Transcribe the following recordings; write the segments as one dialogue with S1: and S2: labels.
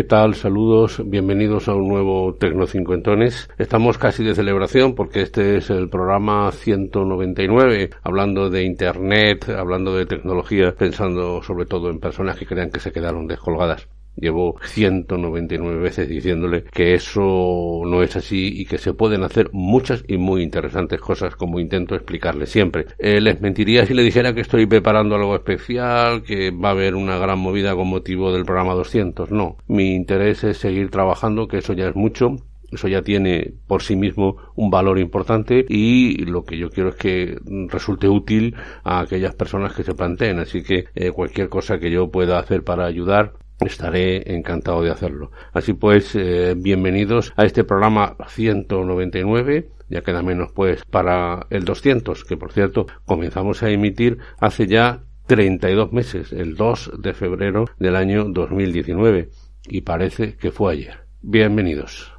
S1: ¿Qué tal? Saludos, bienvenidos a un nuevo Tecnocincuentones. Estamos casi de celebración porque este es el programa 199, hablando de Internet, hablando de tecnología, pensando sobre todo en personas que crean que se quedaron descolgadas. Llevo 199 veces diciéndole que eso no es así y que se pueden hacer muchas y muy interesantes cosas como intento explicarle siempre. Eh, les mentiría si le dijera que estoy preparando algo especial, que va a haber una gran movida con motivo del programa 200. No, mi interés es seguir trabajando, que eso ya es mucho, eso ya tiene por sí mismo un valor importante y lo que yo quiero es que resulte útil a aquellas personas que se planteen. Así que eh, cualquier cosa que yo pueda hacer para ayudar estaré encantado de hacerlo. Así pues, eh, bienvenidos a este programa 199. Ya queda menos pues para el 200, que por cierto comenzamos a emitir hace ya 32 meses, el 2 de febrero del año 2019. Y parece que fue ayer. Bienvenidos.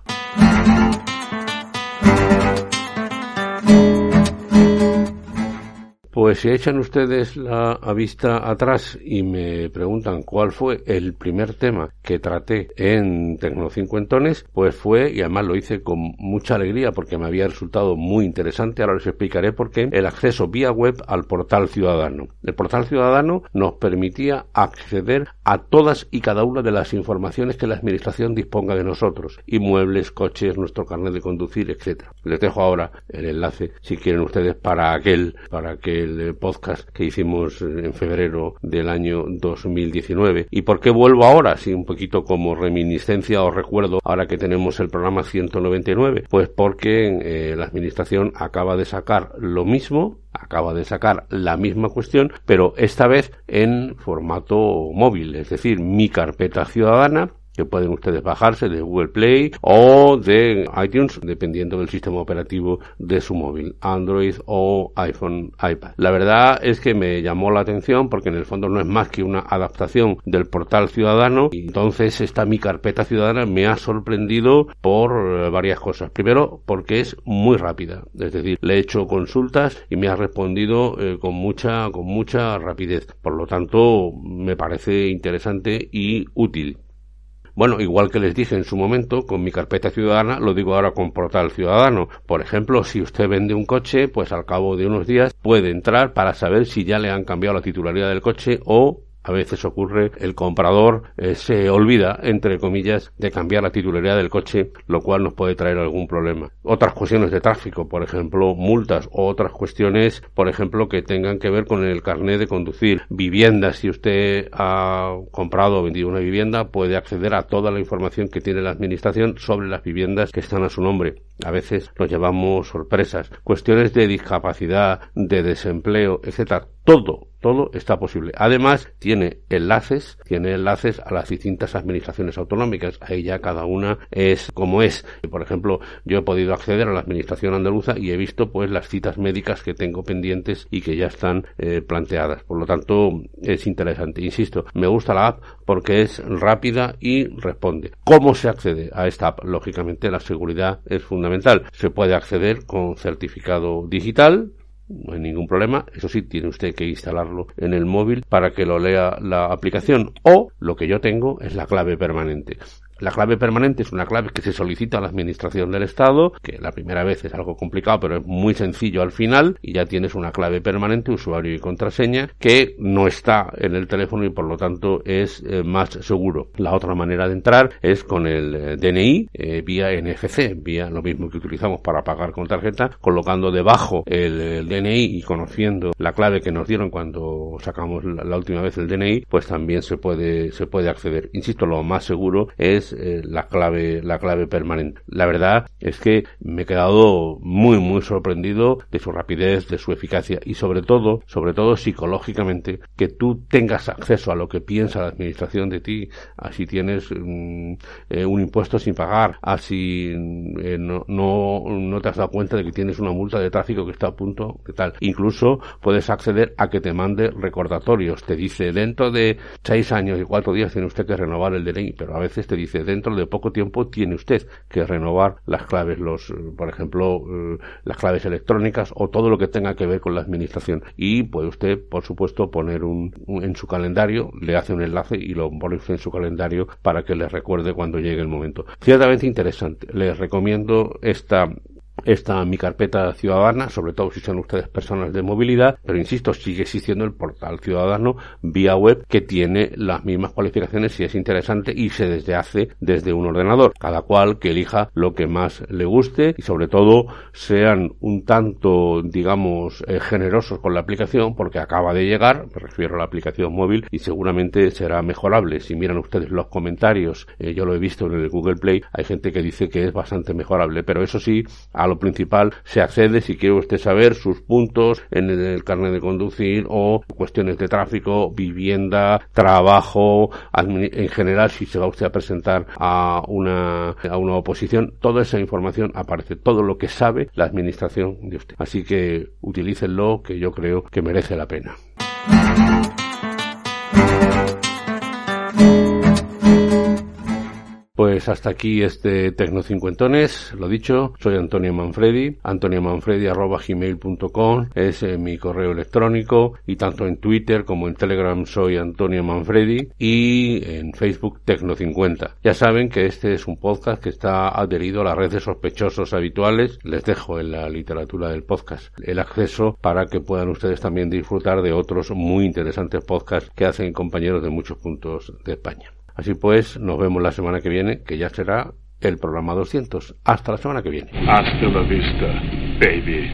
S1: Pues si echan ustedes la vista atrás y me preguntan cuál fue el primer tema que traté en Tecnocincuentones, pues fue, y además lo hice con mucha alegría porque me había resultado muy interesante, ahora les explicaré por qué, el acceso vía web al portal ciudadano. El portal ciudadano nos permitía acceder a todas y cada una de las informaciones que la administración disponga de nosotros, inmuebles, coches, nuestro carnet de conducir, etcétera. Les dejo ahora el enlace si quieren ustedes para aquel, para que el podcast que hicimos en febrero del año 2019. ¿Y por qué vuelvo ahora? Sí, un poquito como reminiscencia o recuerdo ahora que tenemos el programa 199. Pues porque eh, la administración acaba de sacar lo mismo acaba de sacar la misma cuestión, pero esta vez en formato móvil, es decir, mi carpeta ciudadana que pueden ustedes bajarse de Google Play o de iTunes, dependiendo del sistema operativo de su móvil, Android o iPhone, iPad. La verdad es que me llamó la atención porque en el fondo no es más que una adaptación del portal ciudadano y entonces esta mi carpeta ciudadana me ha sorprendido por eh, varias cosas. Primero, porque es muy rápida, es decir, le he hecho consultas y me ha respondido eh, con mucha con mucha rapidez. Por lo tanto, me parece interesante y útil. Bueno, igual que les dije en su momento, con mi carpeta ciudadana, lo digo ahora con portal ciudadano. Por ejemplo, si usted vende un coche, pues al cabo de unos días puede entrar para saber si ya le han cambiado la titularidad del coche o a veces ocurre, el comprador eh, se olvida, entre comillas, de cambiar la titularidad del coche, lo cual nos puede traer algún problema. Otras cuestiones de tráfico, por ejemplo, multas, o otras cuestiones, por ejemplo, que tengan que ver con el carnet de conducir. Viviendas, si usted ha comprado o vendido una vivienda, puede acceder a toda la información que tiene la administración sobre las viviendas que están a su nombre. A veces nos llevamos sorpresas. Cuestiones de discapacidad, de desempleo, etcétera. Todo todo está posible. Además, tiene enlaces, tiene enlaces a las distintas administraciones autonómicas. Ahí ya cada una es como es. Por ejemplo, yo he podido acceder a la administración andaluza y he visto pues las citas médicas que tengo pendientes y que ya están eh, planteadas. Por lo tanto, es interesante. Insisto, me gusta la app porque es rápida y responde. ¿Cómo se accede a esta app? Lógicamente, la seguridad es fundamental. Se puede acceder con certificado digital, no hay ningún problema. Eso sí, tiene usted que instalarlo en el móvil para que lo lea la aplicación. O lo que yo tengo es la clave permanente. La clave permanente es una clave que se solicita a la administración del Estado, que la primera vez es algo complicado, pero es muy sencillo al final, y ya tienes una clave permanente, usuario y contraseña, que no está en el teléfono y por lo tanto es eh, más seguro. La otra manera de entrar es con el eh, DNI eh, vía NFC, vía lo mismo que utilizamos para pagar con tarjeta, colocando debajo el, DNI y conociendo la clave que nos dieron cuando sacamos la, última vez el DNI, pues también se puede se puede acceder. Insisto, lo más seguro es la clave la clave permanente. La verdad es que me he quedado muy muy sorprendido de su rapidez, de su eficacia y sobre todo, sobre todo psicológicamente, que tú tengas acceso a lo que piensa la administración de ti, así tienes mm, eh, un impuesto sin pagar, así eh, no, no, no te has dado cuenta de que tienes una multa de tráfico que está a punto de tal. Incluso puedes acceder a que te mande recordatorios. Te dice dentro de seis años y cuatro días tiene usted que renovar el DNI, pero a veces te dice dentro de poco tiempo tiene usted que renovar las claves, los, por ejemplo, eh, las claves electrónicas o todo lo que tenga que ver con la administración. Y puede usted, por supuesto, poner un, en su calendario, le hace un enlace y lo pone en su calendario para que le recuerde cuando llegue el momento. Ciertamente interesante. Les recomiendo esta esta mi carpeta ciudadana, sobre todo si son ustedes personas de movilidad, pero insisto, sigue existiendo el portal ciudadano vía web que tiene las mismas cualificaciones y es interesante y se desde hace desde un ordenador. Cada cual que elija lo que más le guste y sobre todo sean un tanto, digamos, eh, generosos con la aplicación porque acaba de llegar, me refiero a la aplicación móvil y seguramente será mejorable. Si miran ustedes los comentarios, eh, yo lo he visto en el Google Play, hay gente que dice que es bastante mejorable, pero eso sí, a lo principal se accede si quiere usted saber sus puntos en el carnet de conducir o cuestiones de tráfico, vivienda, trabajo, en general si se va usted a presentar a una, a una oposición, toda esa información aparece, todo lo que sabe la administración de usted. Así que utilícenlo que yo creo que merece la pena. Pues hasta aquí este Tecnocincuentones, lo dicho, soy Antonio Manfredi, antoniomanfredi.gmail.com es eh, mi correo electrónico y tanto en Twitter como en Telegram soy Antonio Manfredi y en Facebook Tecno50. Ya saben que este es un podcast que está adherido a las redes sospechosos habituales, les dejo en la literatura del podcast el acceso para que puedan ustedes también disfrutar de otros muy interesantes podcasts que hacen compañeros de muchos puntos de España. Así pues, nos vemos la semana que viene, que ya será el programa 200. Hasta la semana que viene.
S2: Hasta la vista, baby.